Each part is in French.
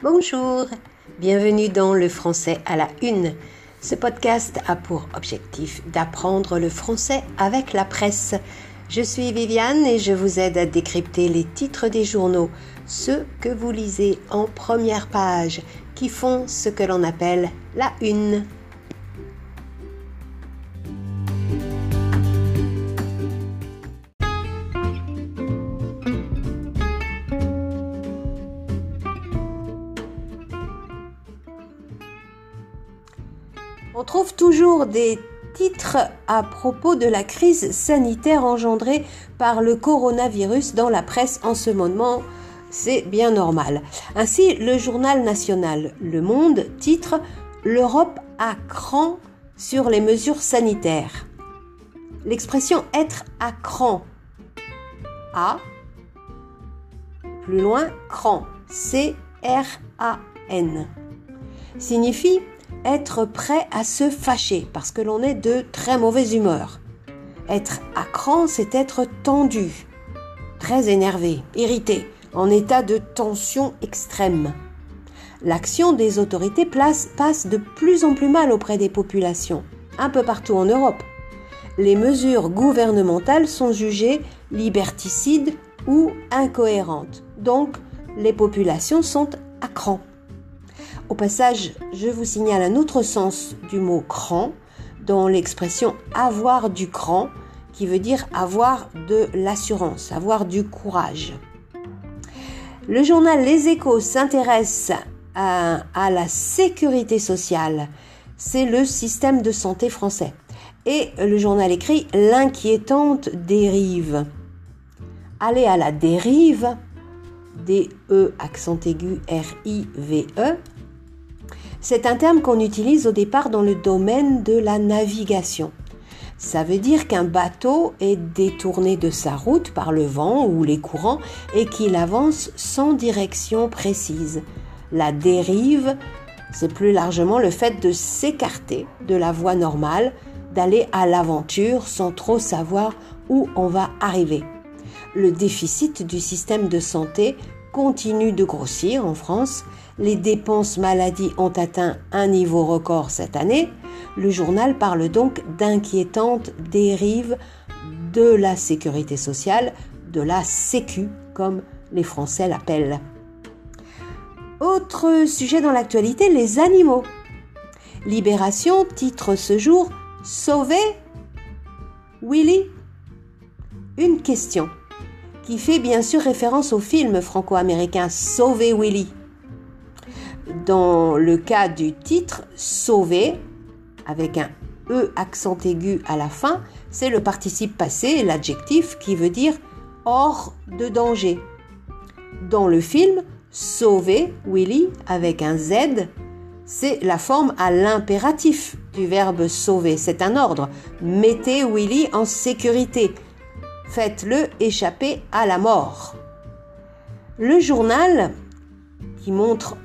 Bonjour, bienvenue dans le français à la une. Ce podcast a pour objectif d'apprendre le français avec la presse. Je suis Viviane et je vous aide à décrypter les titres des journaux, ceux que vous lisez en première page, qui font ce que l'on appelle la une. On trouve toujours des titres à propos de la crise sanitaire engendrée par le coronavirus dans la presse en ce moment. C'est bien normal. Ainsi, le journal national Le Monde titre L'Europe à cran sur les mesures sanitaires. L'expression être à cran. A. Plus loin, cran. C-R-A-N. Signifie être prêt à se fâcher parce que l'on est de très mauvaise humeur. Être à cran, c'est être tendu, très énervé, irrité, en état de tension extrême. L'action des autorités place, passe de plus en plus mal auprès des populations, un peu partout en Europe. Les mesures gouvernementales sont jugées liberticides ou incohérentes. Donc, les populations sont à cran. Au passage, je vous signale un autre sens du mot cran dans l'expression avoir du cran, qui veut dire avoir de l'assurance, avoir du courage. Le journal Les Échos s'intéresse à, la sécurité sociale. C'est le système de santé français. Et le journal écrit l'inquiétante dérive. Aller à la dérive, D-E accent aigu R-I-V-E, c'est un terme qu'on utilise au départ dans le domaine de la navigation. Ça veut dire qu'un bateau est détourné de sa route par le vent ou les courants et qu'il avance sans direction précise. La dérive, c'est plus largement le fait de s'écarter de la voie normale, d'aller à l'aventure sans trop savoir où on va arriver. Le déficit du système de santé continue de grossir en France les dépenses maladie ont atteint un niveau record cette année, le journal parle donc d'inquiétantes dérives de la sécurité sociale, de la Sécu, comme les Français l'appellent. Autre sujet dans l'actualité, les animaux. Libération titre ce jour Sauver Willy Une question qui fait bien sûr référence au film franco-américain Sauver Willy dans le cas du titre sauver, avec un E accent aigu à la fin, c'est le participe passé, l'adjectif qui veut dire hors de danger. Dans le film, sauver Willy avec un Z, c'est la forme à l'impératif du verbe sauver. C'est un ordre. Mettez Willy en sécurité. Faites-le échapper à la mort. Le journal, qui montre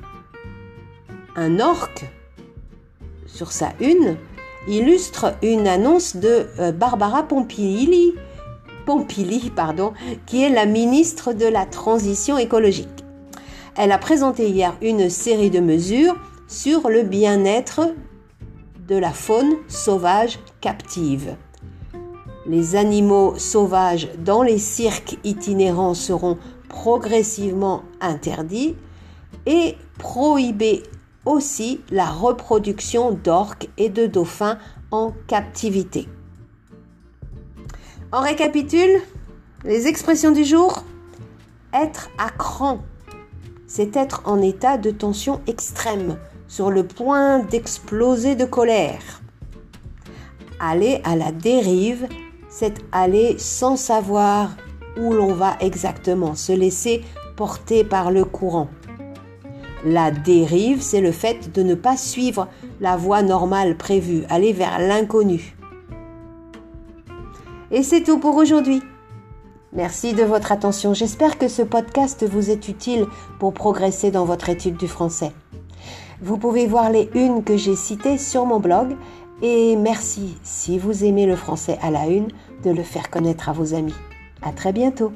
un orque sur sa une illustre une annonce de euh, Barbara Pompili, qui est la ministre de la Transition écologique. Elle a présenté hier une série de mesures sur le bien-être de la faune sauvage captive. Les animaux sauvages dans les cirques itinérants seront progressivement interdits et prohibés aussi la reproduction d'orques et de dauphins en captivité. On récapitule les expressions du jour. Être à cran, c'est être en état de tension extrême, sur le point d'exploser de colère. Aller à la dérive, c'est aller sans savoir où l'on va exactement, se laisser porter par le courant. La dérive, c'est le fait de ne pas suivre la voie normale prévue, aller vers l'inconnu. Et c'est tout pour aujourd'hui. Merci de votre attention. J'espère que ce podcast vous est utile pour progresser dans votre étude du français. Vous pouvez voir les unes que j'ai citées sur mon blog et merci si vous aimez le français à la une de le faire connaître à vos amis. À très bientôt.